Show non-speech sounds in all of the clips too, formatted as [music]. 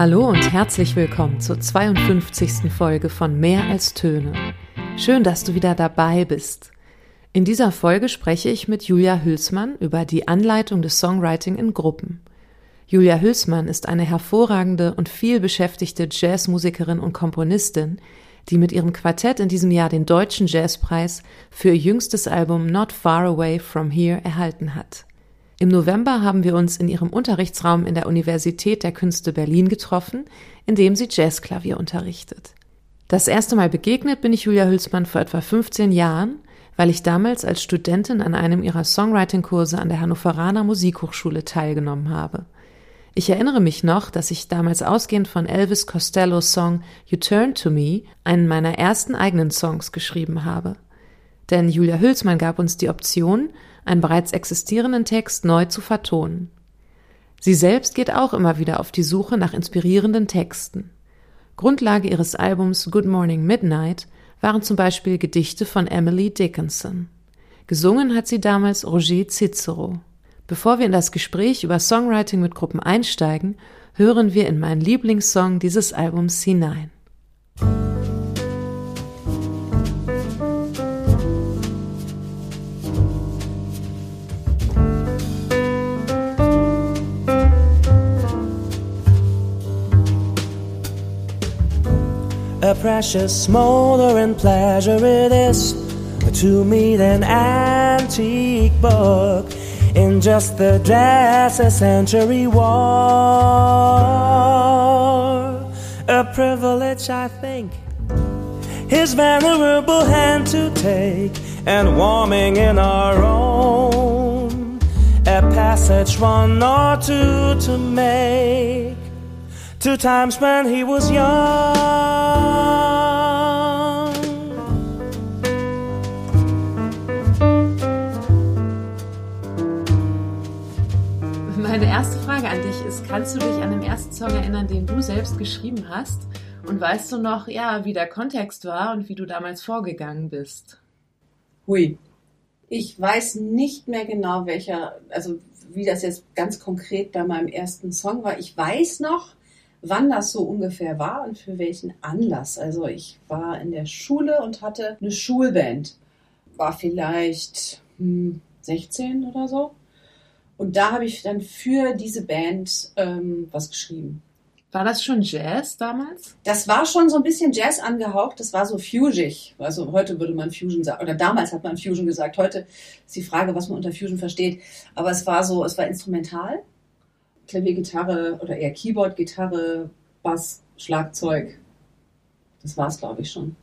Hallo und herzlich willkommen zur 52. Folge von Mehr als Töne. Schön, dass du wieder dabei bist. In dieser Folge spreche ich mit Julia Hülsmann über die Anleitung des Songwriting in Gruppen. Julia Hülsmann ist eine hervorragende und viel beschäftigte Jazzmusikerin und Komponistin, die mit ihrem Quartett in diesem Jahr den Deutschen Jazzpreis für ihr jüngstes Album Not Far Away From Here erhalten hat. Im November haben wir uns in ihrem Unterrichtsraum in der Universität der Künste Berlin getroffen, in dem sie Jazzklavier unterrichtet. Das erste Mal begegnet bin ich Julia Hülsmann vor etwa 15 Jahren, weil ich damals als Studentin an einem ihrer Songwriting-Kurse an der Hannoveraner Musikhochschule teilgenommen habe. Ich erinnere mich noch, dass ich damals ausgehend von Elvis Costellos Song You Turn to Me einen meiner ersten eigenen Songs geschrieben habe. Denn Julia Hülsmann gab uns die Option, einen bereits existierenden Text neu zu vertonen. Sie selbst geht auch immer wieder auf die Suche nach inspirierenden Texten. Grundlage ihres Albums Good Morning Midnight waren zum Beispiel Gedichte von Emily Dickinson. Gesungen hat sie damals Roger Cicero. Bevor wir in das Gespräch über Songwriting mit Gruppen einsteigen, hören wir in meinen Lieblingssong dieses Albums hinein. Precious smoldering pleasure it is to meet an antique book in just the dress a century wore. A privilege, I think, his venerable hand to take and warming in our own. A passage one or two to make two times when he was young. Meine erste Frage an dich ist, kannst du dich an den ersten Song erinnern, den du selbst geschrieben hast? Und weißt du noch, ja, wie der Kontext war und wie du damals vorgegangen bist? Hui. Ich weiß nicht mehr genau, welcher, also wie das jetzt ganz konkret bei meinem ersten Song war. Ich weiß noch, wann das so ungefähr war und für welchen Anlass. Also ich war in der Schule und hatte eine Schulband. War vielleicht hm, 16 oder so. Und da habe ich dann für diese Band ähm, was geschrieben. War das schon Jazz damals? Das war schon so ein bisschen Jazz angehaucht. Das war so fusig. Also heute würde man Fusion sagen, oder damals hat man Fusion gesagt. Heute ist die Frage, was man unter Fusion versteht. Aber es war so, es war instrumental. Klavier, Gitarre oder eher Keyboard, Gitarre, Bass, Schlagzeug. Das war es, glaube ich, schon.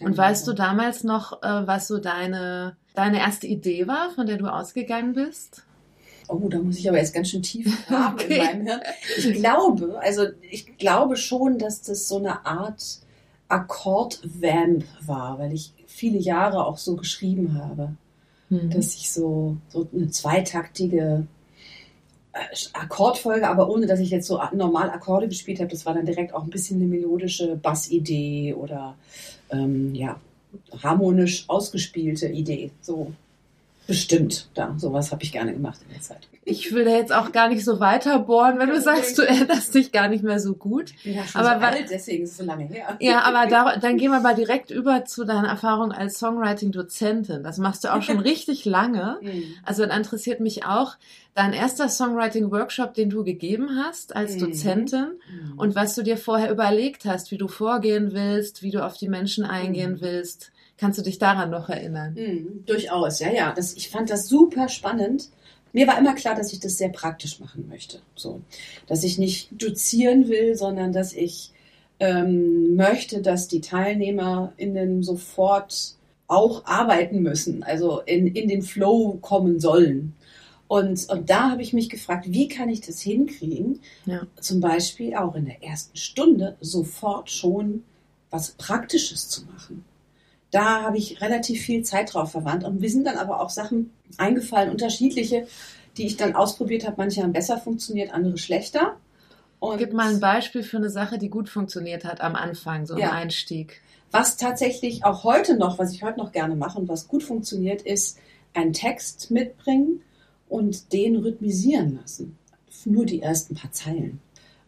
Und weißt du damals noch, äh, was so deine, deine erste Idee war, von der du ausgegangen bist? Oh, da muss ich aber jetzt ganz schön tief [laughs] graben Okay. in meinem Hirn. Ich glaube, also ich glaube schon, dass das so eine Art Akkordvamp war, weil ich viele Jahre auch so geschrieben habe, Mhm. dass ich so, so eine zweitaktige äh, Akkordfolge, aber ohne dass ich jetzt so normal Akkorde gespielt habe, das war dann direkt auch ein bisschen eine melodische Bassidee oder ähm, ja, harmonisch ausgespielte Idee. So bestimmt, da sowas habe ich gerne gemacht in der Zeit. Ich will da jetzt auch gar nicht so weiter bohren, wenn du sagst, du erinnerst dich gar nicht mehr so gut. Ja schon Aber so alt, deswegen ist es so lange her. Ja, aber da, dann gehen wir mal direkt über zu deiner Erfahrung als Songwriting-Dozentin. Das machst du auch schon [laughs] richtig lange. Mhm. Also dann interessiert mich auch dein erster Songwriting-Workshop, den du gegeben hast als Mhm. Dozentin Mhm. und was du dir vorher überlegt hast, wie du vorgehen willst, wie du auf die Menschen eingehen willst. Kannst du dich daran noch erinnern? Mhm, durchaus, ja, ja. Das, ich fand das super spannend. Mir war immer klar, dass ich das sehr praktisch machen möchte. So, dass ich nicht dozieren will, sondern dass ich ähm, möchte, dass die TeilnehmerInnen sofort auch arbeiten müssen, also in, in den Flow kommen sollen. Und, und da habe ich mich gefragt, wie kann ich das hinkriegen, Ja. zum Beispiel auch in der ersten Stunde sofort schon was Praktisches zu machen. Da habe ich relativ viel Zeit drauf verwandt. Und mir sind dann aber auch Sachen eingefallen, unterschiedliche, die ich dann ausprobiert habe. Manche haben besser funktioniert, andere schlechter. Und Gib mal ein Beispiel für eine Sache, die gut funktioniert hat am Anfang, so Ja. im Einstieg. was tatsächlich auch heute noch, was ich heute noch gerne mache und was gut funktioniert, ist einen Text mitbringen und den rhythmisieren lassen. Nur die ersten paar Zeilen.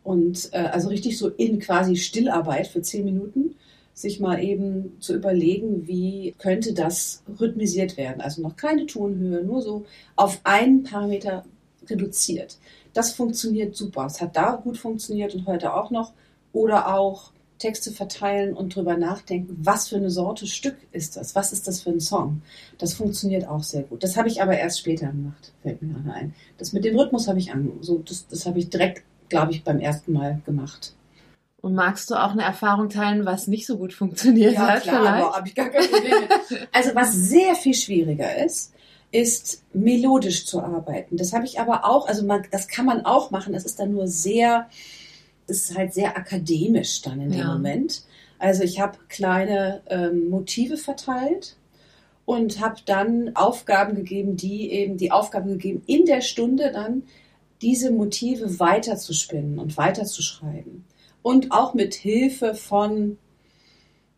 Und äh, also richtig so in quasi Stillarbeit für zehn Minuten sich mal eben zu überlegen, wie könnte das rhythmisiert werden. Also noch keine Tonhöhe, nur so auf einen Parameter reduziert. Das funktioniert super. Es hat da gut funktioniert und heute auch noch. Oder auch Texte verteilen und drüber nachdenken, was für eine Sorte Stück ist das? Was ist das für ein Song? Das funktioniert auch sehr gut. Das habe ich aber erst später gemacht, fällt mir gerade ein. Das mit dem Rhythmus habe ich an, so, das, das habe ich direkt, glaube ich, beim ersten Mal gemacht. Und magst du auch eine Erfahrung teilen, was nicht so gut funktioniert ja, hat? Klar, vielleicht? aber habe ich gar kein Problem. [laughs] Also was sehr viel schwieriger ist, ist melodisch zu arbeiten. Das habe ich aber auch, also man, das kann man auch machen. Das ist dann nur sehr, ist halt sehr akademisch dann in dem Ja. Moment. Also ich habe kleine ähm, Motive verteilt und habe dann Aufgaben gegeben, die eben die Aufgabe gegeben, in der Stunde dann diese Motive weiter zu spinnen und weiter zu schreiben. Und auch mit Hilfe von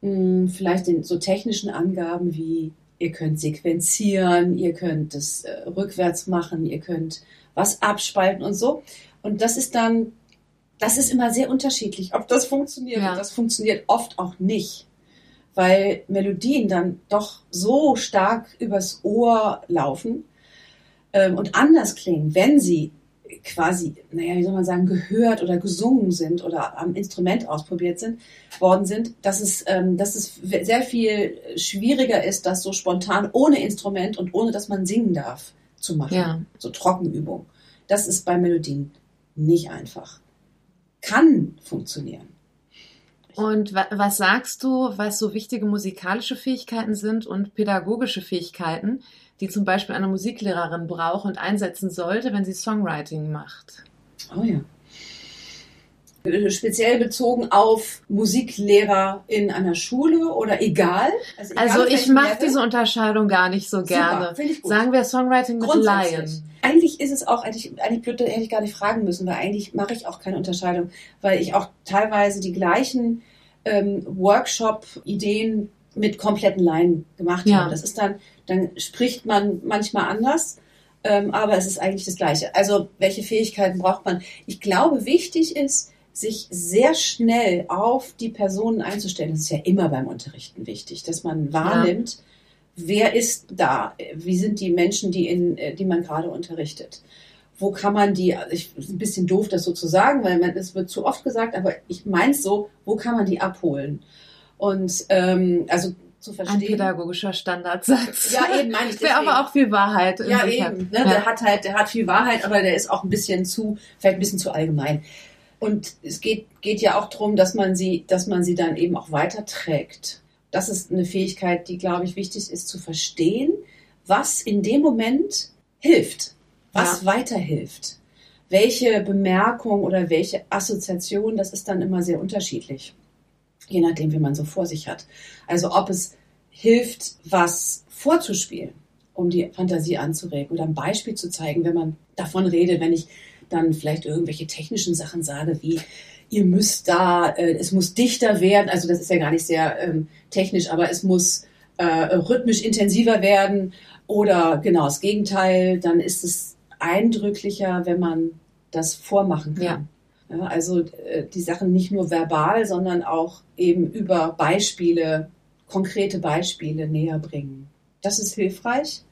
mh, vielleicht den so technischen Angaben wie ihr könnt sequenzieren, ihr könnt es äh, rückwärts machen, ihr könnt was abspalten und so. Und das ist dann, das ist immer sehr unterschiedlich, ob das funktioniert. Ja. Das funktioniert oft auch nicht, weil Melodien dann doch so stark übers Ohr laufen ähm, und anders klingen, wenn sie quasi, naja, wie soll man sagen, gehört oder gesungen sind oder am Instrument ausprobiert sind, worden sind, dass es, ähm, dass es sehr viel schwieriger ist, das so spontan ohne Instrument und ohne, dass man singen darf, zu machen. Ja. So Trockenübung. Das ist bei Melodien nicht einfach. Kann funktionieren. Und wa was sagst du, was so wichtige musikalische Fähigkeiten sind und pädagogische Fähigkeiten, die zum Beispiel eine Musiklehrerin braucht und einsetzen sollte, wenn sie Songwriting macht? Oh ja. Speziell bezogen auf Musiklehrer in einer Schule oder egal. egal Also ich mache diese Unterscheidung gar nicht so Super, gerne. finde ich gut. Sagen wir Songwriting mit. Laien. Eigentlich ist es auch, eigentlich, eigentlich blöd, hätte ich gar nicht fragen müssen, weil eigentlich mache ich auch keine Unterscheidung, weil ich auch teilweise die gleichen ähm, Workshop-Ideen mit kompletten Laien gemacht Ja. habe. Das ist dann, dann spricht man manchmal anders, ähm, aber es ist eigentlich das Gleiche. Also welche Fähigkeiten braucht man? Ich glaube, wichtig ist, sich sehr schnell auf die Personen einzustellen. Das ist ja immer beim Unterrichten wichtig, dass man wahrnimmt, wer ist da? Wie sind die Menschen, die, in, äh, die man gerade unterrichtet? Wo kann man die, also ich, ist ein bisschen doof, das so zu sagen, weil man, es wird zu oft gesagt, aber ich meine es so, wo kann man die abholen? Und ähm, also zu Ein verstehen. pädagogischer Standardsatz. Ja, eben meine ich. [laughs] Wäre aber auch viel Wahrheit. Ja, eben. Ne? Ja. Der hat halt, der hat viel Wahrheit, aber der ist auch ein bisschen zu, vielleicht ein bisschen zu allgemein. Und es geht, geht ja auch darum, dass man sie, dass man sie dann eben auch weiterträgt. Das ist eine Fähigkeit, die, glaube ich, wichtig ist zu verstehen, was in dem Moment hilft, was weiterhilft. Welche Bemerkung oder welche Assoziation, das ist dann immer sehr unterschiedlich. Je nachdem, wie man so vor sich hat. Also ob es hilft, was vorzuspielen, um die Fantasie anzuregen oder ein Beispiel zu zeigen, wenn man davon redet, wenn ich dann vielleicht irgendwelche technischen Sachen sage, wie ihr müsst da, äh, es muss dichter werden, also das ist ja gar nicht sehr ähm, technisch, aber es muss äh, rhythmisch intensiver werden oder genau das Gegenteil, dann ist es eindrücklicher, wenn man das vormachen kann. Ja. Ja, also äh, die Sachen nicht nur verbal, sondern auch eben über Beispiele, konkrete Beispiele näher bringen. Das ist hilfreich.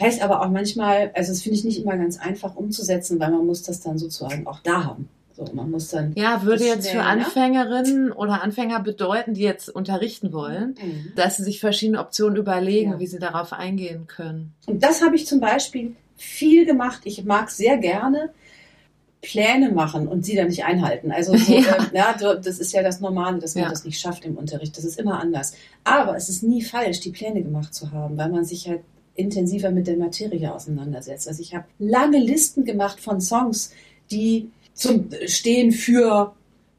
Heißt aber auch manchmal, also das finde ich nicht immer ganz einfach umzusetzen, weil man muss das dann sozusagen auch da haben. So, man muss dann. Ja, würde jetzt für ne? Anfängerinnen oder Anfänger bedeuten, die jetzt unterrichten wollen, Mhm. dass sie sich verschiedene Optionen überlegen, Ja. wie sie darauf eingehen können. Und das habe ich zum Beispiel viel gemacht. Ich mag sehr gerne Pläne machen und sie dann nicht einhalten. Also [laughs] so, Ja. ähm, ja, das ist ja das Normale, dass man Ja. das nicht schafft im Unterricht. Das ist immer anders. Aber es ist nie falsch, die Pläne gemacht zu haben, weil man sich halt intensiver mit der Materie auseinandersetzt. Also ich habe lange Listen gemacht von Songs, die zum Stehen für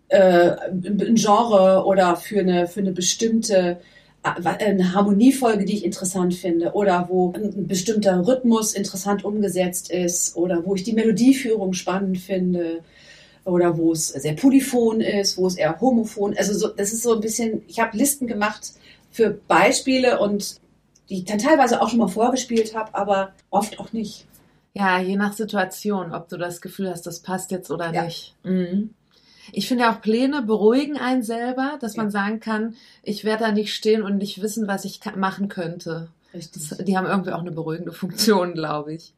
äh, ein Genre oder für eine, für eine bestimmte eine Harmoniefolge, die ich interessant finde, oder wo ein bestimmter Rhythmus interessant umgesetzt ist, oder wo ich die Melodieführung spannend finde, oder wo es sehr polyphon ist, wo es eher homophon. Also so, das ist so ein bisschen. Ich habe Listen gemacht für Beispiele und die ich dann teilweise auch schon mal vorgespielt habe, aber oft auch nicht. Ja, je nach Situation, ob du das Gefühl hast, das passt jetzt oder Ja. nicht. Mhm. Ich finde auch Pläne beruhigen einen selber, dass man sagen kann, ich werde da nicht stehen und nicht wissen, was ich machen könnte. Richtig. Die haben irgendwie auch eine beruhigende [laughs] Funktion, glaube ich.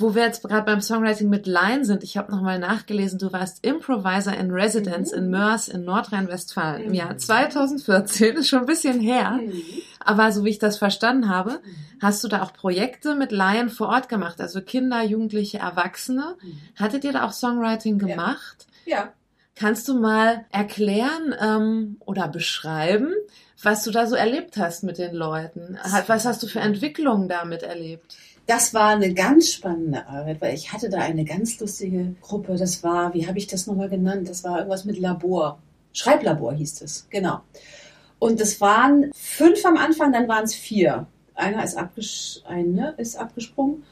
Wo wir jetzt gerade beim Songwriting mit Line sind, ich habe nochmal nachgelesen, du warst Improviser in Residence in Mörs in Nordrhein-Westfalen im Jahr 2014, ist schon ein bisschen her. Mhm. Aber so wie ich das verstanden habe, hast du da auch Projekte mit Laien vor Ort gemacht, also Kinder, Jugendliche, Erwachsene. Hattet ihr da auch Songwriting gemacht? Ja. Kannst du mal erklären ähm, oder beschreiben, was du da so erlebt hast mit den Leuten? Was hast du für Entwicklungen damit erlebt? Das war eine ganz spannende Arbeit, weil ich hatte da eine ganz lustige Gruppe. Das war, wie habe ich das nochmal genannt? Das war irgendwas mit Labor. Schreiblabor hieß es, genau. Und es waren fünf am Anfang, dann waren es vier. Einer ist, abges eine ist abgesprungen.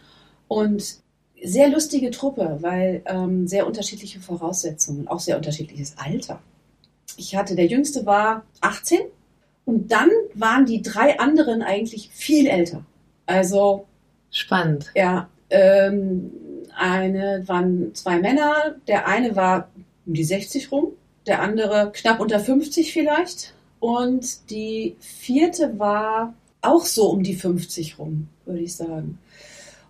Und sehr lustige Truppe, weil ähm, sehr unterschiedliche Voraussetzungen, auch sehr unterschiedliches Alter. Ich hatte, der jüngste war 18 und dann waren die drei anderen eigentlich viel älter. Also Spannend. ja, ähm, eine waren zwei Männer, der eine war um die 60 rum, der andere knapp unter 50 vielleicht und die vierte war auch so um die 50 rum, würde ich sagen.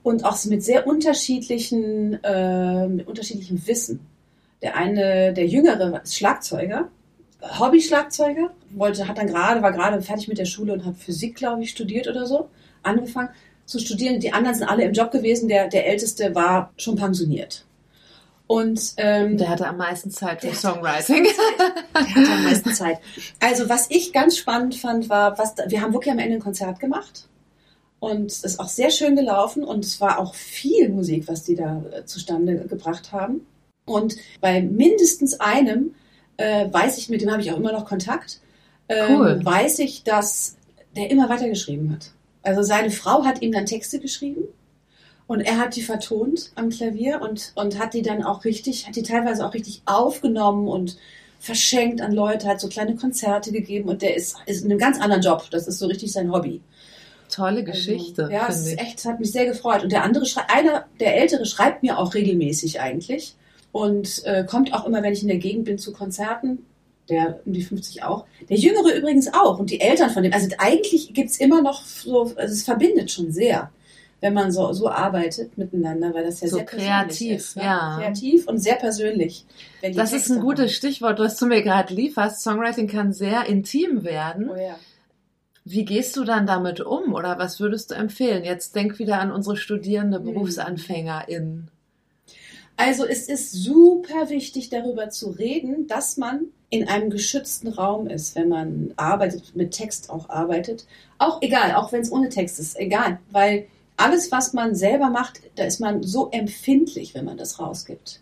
Und auch mit sehr unterschiedlichen, äh, mit unterschiedlichem Wissen. Der eine, der Jüngere, ist Schlagzeuger, Hobby-Schlagzeuger, wollte, hat dann gerade, war gerade fertig mit der Schule und hat Physik, glaube ich, studiert oder so, angefangen zu studieren. Die anderen sind alle im Job gewesen. Der, der Älteste war schon pensioniert. Und ähm, Der hatte am meisten Zeit für Songwriting. der hatte am meisten Zeit. Also was ich ganz spannend fand, war, was wir haben wirklich am Ende ein Konzert gemacht. Und es ist auch sehr schön gelaufen und es war auch viel Musik, was die da äh, zustande gebracht haben. Und bei mindestens einem äh, weiß ich, mit dem habe ich auch immer noch Kontakt, ähm, Cool. weiß ich, dass der immer weitergeschrieben hat. Also seine Frau hat ihm dann Texte geschrieben und er hat die vertont am Klavier und, und hat die dann auch richtig, hat die teilweise auch richtig aufgenommen und verschenkt an Leute, hat so kleine Konzerte gegeben und der ist, ist in einem ganz anderen Job. Das ist so richtig sein Hobby. Tolle Geschichte, Also, ja, es ist echt, es hat mich sehr gefreut. Und der andere, einer, der Ältere schreibt mir auch regelmäßig eigentlich und äh, kommt auch immer, wenn ich in der Gegend bin, zu Konzerten. Der um die 50 auch. Der Jüngere übrigens auch und die Eltern von dem. Also eigentlich gibt's immer noch so, also es verbindet schon sehr, wenn man so, so arbeitet miteinander, weil das ja So sehr persönlich kreativ, ist. ne? ja. Kreativ und sehr persönlich. Das ist Texte ein gutes haben. Stichwort, was du mir gerade lieferst. Songwriting kann sehr intim werden. Oh ja. Wie gehst du dann damit um oder was würdest du empfehlen? Jetzt denk wieder an unsere Studierende Hm. BerufsanfängerInnen. Also es ist super wichtig, darüber zu reden, dass man in einem geschützten Raum ist, wenn man arbeitet, mit Text auch arbeitet. Auch egal, auch wenn es ohne Text ist, egal. Weil alles, was man selber macht, da ist man so empfindlich, wenn man das rausgibt.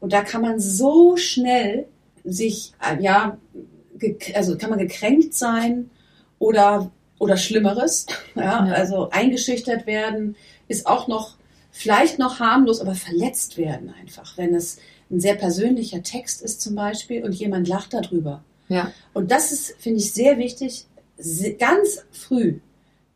Und da kann man so schnell sich, äh, ja, also kann man gekränkt sein oder, oder Schlimmeres. Ja, Ja. Also eingeschüchtert werden ist auch noch, vielleicht noch harmlos, aber verletzt werden einfach, wenn es ein sehr persönlicher Text ist zum Beispiel und jemand lacht darüber. Ja, Und das ist, finde ich, sehr wichtig, ganz früh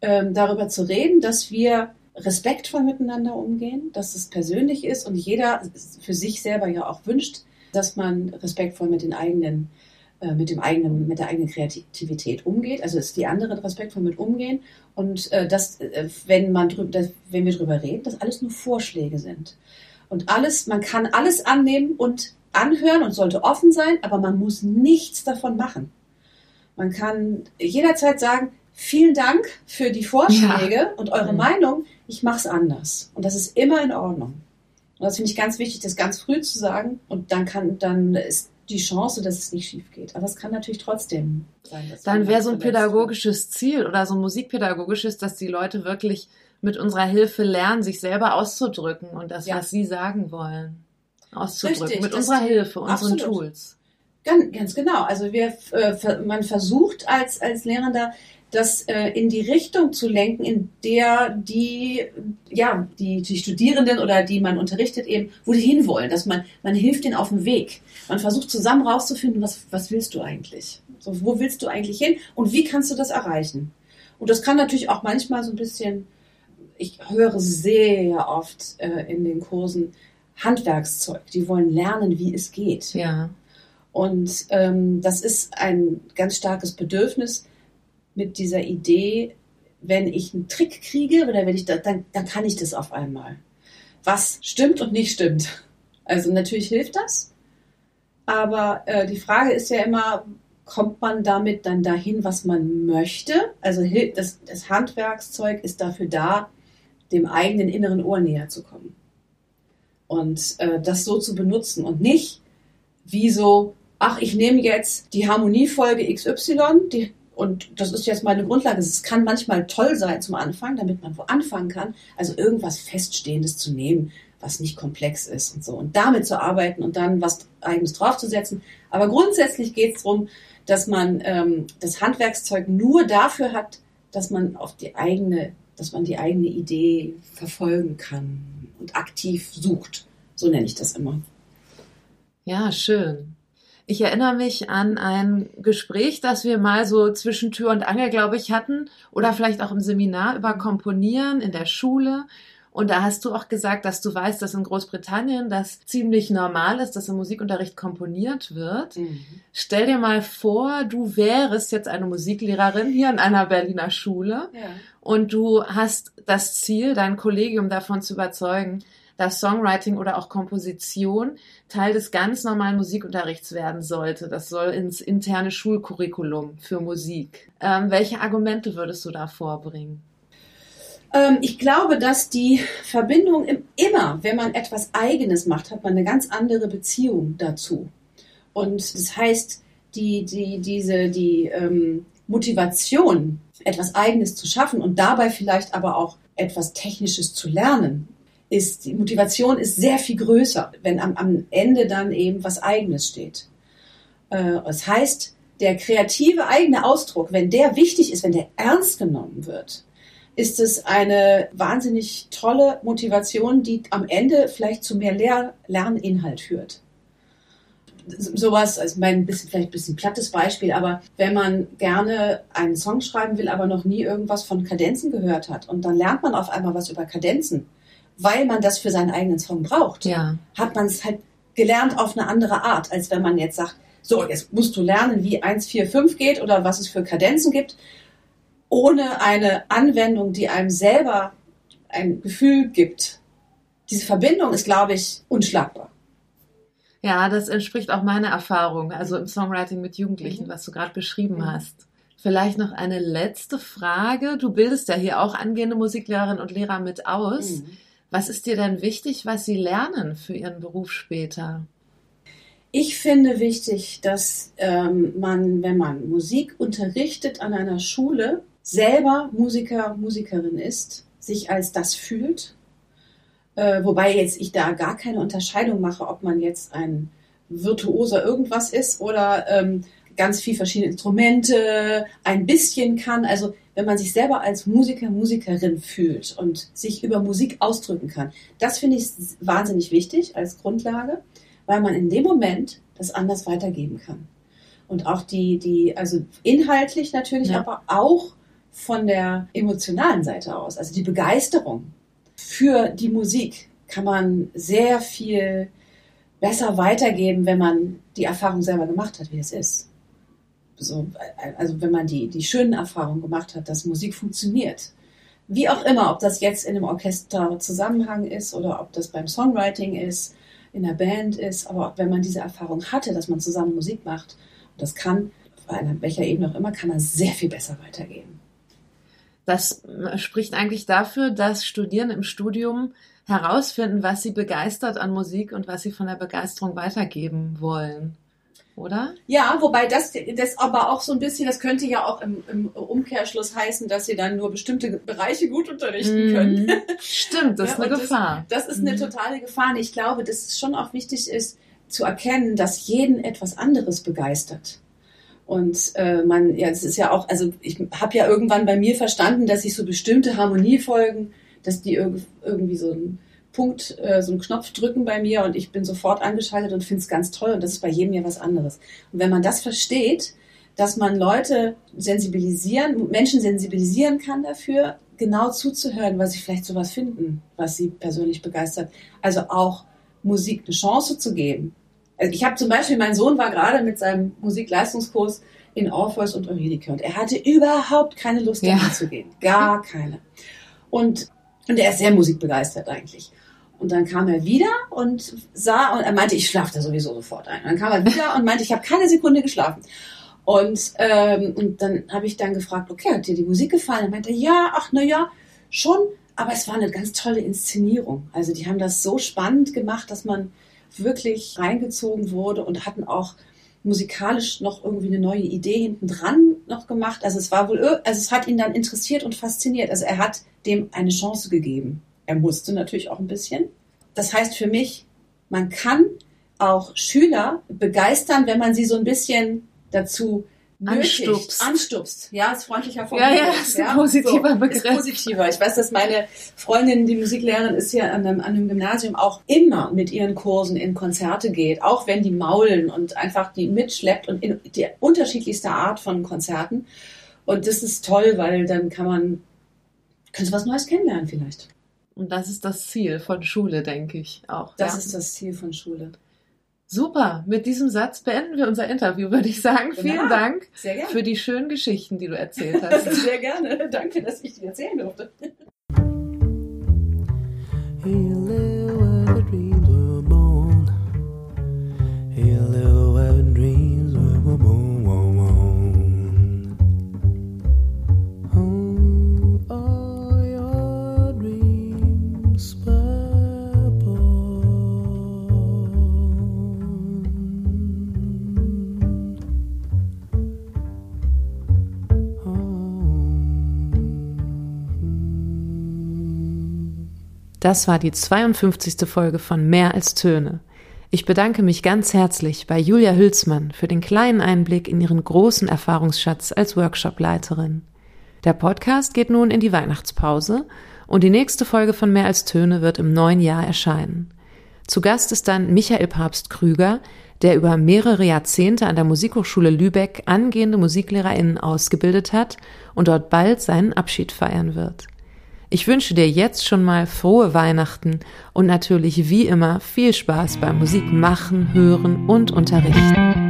ähm, darüber zu reden, dass wir respektvoll miteinander umgehen, dass es persönlich ist und jeder für sich selber ja auch wünscht, dass man respektvoll mit den eigenen, äh, mit dem eigenen, mit der eigenen Kreativität umgeht. Also dass die anderen respektvoll mit umgehen und äh, dass, äh, wenn man drüber, dass, wenn wir drüber reden, dass alles nur Vorschläge sind. Und alles, man kann alles annehmen und anhören und sollte offen sein, aber man muss nichts davon machen. Man kann jederzeit sagen, vielen Dank für die Vorschläge und eure Mhm. Meinung, ich mache es anders. Und das ist immer in Ordnung. Und das finde ich ganz wichtig, das ganz früh zu sagen. Und dann kann, dann ist die Chance, dass es nicht schief geht. Aber es kann natürlich trotzdem sein. dass dann wäre so ein pädagogisches Ziel oder so ein musikpädagogisches, dass die Leute wirklich mit unserer Hilfe lernen, sich selber auszudrücken und das, Ja. was sie sagen wollen, auszudrücken. Richtig, mit unserer Hilfe, unseren absolut. Tools. Ganz, ganz genau. Also wir, äh, man versucht als, als Lehrender, das äh, in die Richtung zu lenken, in der die, ja, die, die Studierenden oder die man unterrichtet eben, wo die hinwollen, dass man, man hilft ihnen auf dem Weg. Man versucht zusammen rauszufinden, was, was willst du eigentlich? So, wo willst du eigentlich hin und wie kannst du das erreichen? Und das kann natürlich auch manchmal so ein bisschen ich höre sehr oft äh, in den Kursen Handwerkszeug. Die wollen lernen, wie es geht. Ja. Und ähm, das ist ein ganz starkes Bedürfnis mit dieser Idee, wenn ich einen Trick kriege oder wenn ich da, dann, dann kann ich das auf einmal. Was stimmt und nicht stimmt. Also natürlich hilft das, aber äh, die Frage ist ja immer, kommt man damit dann dahin, was man möchte? Also das, das Handwerkszeug ist dafür da, dem eigenen inneren Ohr näher zu kommen. Und äh, das so zu benutzen und nicht wie so, ach, ich nehme jetzt die Harmoniefolge XY, die, und das ist jetzt meine Grundlage. Es kann manchmal toll sein zum Anfang, damit man wo anfangen kann. Also irgendwas Feststehendes zu nehmen, was nicht komplex ist und so. Und damit zu arbeiten und dann was eigenes draufzusetzen. Aber grundsätzlich geht es darum, dass man ähm, das Handwerkszeug nur dafür hat, dass man auf die eigene, dass man die eigene Idee verfolgen kann und aktiv sucht. So nenne ich das immer. Ja, schön. Ich erinnere mich an ein Gespräch, das wir mal so zwischen Tür und Angel, glaube ich, hatten oder vielleicht auch im Seminar über Komponieren in der Schule. Und da hast du auch gesagt, dass du weißt, dass in Großbritannien das ziemlich normal ist, dass im Musikunterricht komponiert wird. Mhm. Stell dir mal vor, du wärst jetzt eine Musiklehrerin hier an einer Berliner Schule ja. und du hast das Ziel, dein Kollegium davon zu überzeugen, dass Songwriting oder auch Komposition Teil des ganz normalen Musikunterrichts werden sollte. Das soll ins interne Schulcurriculum für Musik. Ähm, welche Argumente würdest du da vorbringen? Ähm, ich glaube, dass die Verbindung immer, wenn man etwas Eigenes macht, hat man eine ganz andere Beziehung dazu. Und das heißt, die, die, diese, die ähm, Motivation, etwas Eigenes zu schaffen und dabei vielleicht aber auch etwas Technisches zu lernen, ist, die Motivation ist sehr viel größer, wenn am, am Ende dann eben was Eigenes steht. Äh, das heißt, der kreative eigene Ausdruck, wenn der wichtig ist, wenn der ernst genommen wird, ist es eine wahnsinnig tolle Motivation, die am Ende vielleicht zu mehr Lehr Lerninhalt führt. Sowas, also mein bisschen, vielleicht ein bisschen plattes Beispiel, aber wenn man gerne einen Song schreiben will, aber noch nie irgendwas von Kadenzen gehört hat und dann lernt man auf einmal was über Kadenzen, weil man das für seinen eigenen Song braucht, ja. hat man es halt gelernt auf eine andere Art, als wenn man jetzt sagt, so, jetzt musst du lernen, wie 1, 4, 5 geht oder was es für Kadenzen gibt ohne eine Anwendung, die einem selber ein Gefühl gibt. Diese Verbindung ist, glaube ich, unschlagbar. Ja, das entspricht auch meiner Erfahrung, also im Songwriting mit Jugendlichen, mhm. was du gerade beschrieben mhm. hast. Vielleicht noch eine letzte Frage. Du bildest ja hier auch angehende Musiklehrerinnen und Lehrer mit aus. Mhm. Was ist dir denn wichtig, was sie lernen für ihren Beruf später? Ich finde wichtig, dass ähm, man, wenn man Musik unterrichtet an einer Schule, selber Musiker, Musikerin ist, sich als das fühlt. Äh, wobei jetzt ich da gar keine Unterscheidung mache, ob man jetzt ein virtuoser irgendwas ist oder ähm, ganz viel verschiedene Instrumente, ein bisschen kann. Also wenn man sich selber als Musiker, Musikerin fühlt und sich über Musik ausdrücken kann, das finde ich wahnsinnig wichtig als Grundlage, weil man in dem Moment das anders weitergeben kann. Und auch die, die, also inhaltlich natürlich, ja. aber auch von der emotionalen Seite aus, also die Begeisterung für die Musik, kann man sehr viel besser weitergeben, wenn man die Erfahrung selber gemacht hat, wie es ist. So, also wenn man die, die schönen Erfahrungen gemacht hat, dass Musik funktioniert. Wie auch immer, ob das jetzt in einem Orchesterzusammenhang ist oder ob das beim Songwriting ist, in der Band ist, aber wenn man diese Erfahrung hatte, dass man zusammen Musik macht, und das kann, auf einer welcher Ebene auch immer, kann man sehr viel besser weitergeben. Das spricht eigentlich dafür, dass Studierende im Studium herausfinden, was sie begeistert an Musik und was sie von der Begeisterung weitergeben wollen. Oder? Ja, wobei das, das aber auch so ein bisschen, das könnte ja auch im, im Umkehrschluss heißen, dass sie dann nur bestimmte Bereiche gut unterrichten mhm. können. [laughs] Stimmt, das ja, ist eine Gefahr. Das, das ist eine mhm. totale Gefahr. Und ich glaube, dass es schon auch wichtig ist, zu erkennen, dass jeden etwas anderes begeistert. Und äh, man, ja, es ist ja auch, also ich habe ja irgendwann bei mir verstanden, dass ich so bestimmte Harmoniefolgen, dass die irgendwie so einen Punkt, äh, so einen Knopf drücken bei mir und ich bin sofort angeschaltet und finde es ganz toll und das ist bei jedem ja was anderes. Und wenn man das versteht, dass man Leute sensibilisieren, Menschen sensibilisieren kann dafür, genau zuzuhören, weil sie vielleicht sowas finden, was sie persönlich begeistert. Also auch Musik eine Chance zu geben. Also ich habe zum Beispiel, mein Sohn war gerade mit seinem Musikleistungskurs in Orpheus und Eurydike und er hatte überhaupt keine Lust, Ja. dahin zu gehen. Gar keine. Und, und er ist sehr musikbegeistert eigentlich. Und dann kam er wieder und sah, und er meinte, ich schlafe da sowieso sofort ein. Und dann kam er wieder und meinte, ich habe keine Sekunde geschlafen. Und, ähm, und dann habe ich dann gefragt, okay, hat dir die Musik gefallen? Er meinte, ja, ach, na ja, schon, aber es war eine ganz tolle Inszenierung. Also die haben das so spannend gemacht, dass man wirklich reingezogen wurde und hatten auch musikalisch noch irgendwie eine neue Idee hinten dran noch gemacht. Also es war wohl, also es hat ihn dann interessiert und fasziniert. Also er hat dem eine Chance gegeben. Er musste natürlich auch ein bisschen. Das heißt für mich, man kann auch Schüler begeistern, wenn man sie so ein bisschen dazu nötigt, Anstupst. anstupst. Ja, ist freundlicher Ja, formuliert. ja, ist ein positiver Ist Begriff. positiver. Ich weiß, dass meine Freundin, die Musiklehrerin ist hier an einem, an einem Gymnasium, auch immer mit ihren Kursen in Konzerte geht, auch wenn die maulen und einfach die mitschleppt und in die unterschiedlichste Art von Konzerten. Und das ist toll, weil dann kann man, kannst du was Neues kennenlernen vielleicht. Und das ist das Ziel von Schule, denke ich auch. Das ja. ist das Ziel von Schule. Super. Mit diesem Satz beenden wir unser Interview, würde ich sagen. Vielen Wunderbar. Dank Sehr gerne. für die schönen Geschichten, die du erzählt [laughs] hast. Sehr gerne. Danke, dass ich die erzählen durfte. Das war die 52. Folge von Mehr als Töne. Ich bedanke mich ganz herzlich bei Julia Hülsmann für den kleinen Einblick in ihren großen Erfahrungsschatz als Workshopleiterin. Der Podcast geht nun in die Weihnachtspause und die nächste Folge von Mehr als Töne wird im neuen Jahr erscheinen. Zu Gast ist dann Michael Papst Krüger, der über mehrere Jahrzehnte an der Musikhochschule Lübeck angehende MusiklehrerInnen ausgebildet hat und dort bald seinen Abschied feiern wird. Ich wünsche dir jetzt schon mal frohe Weihnachten und natürlich wie immer viel Spaß beim Musik machen, hören und unterrichten.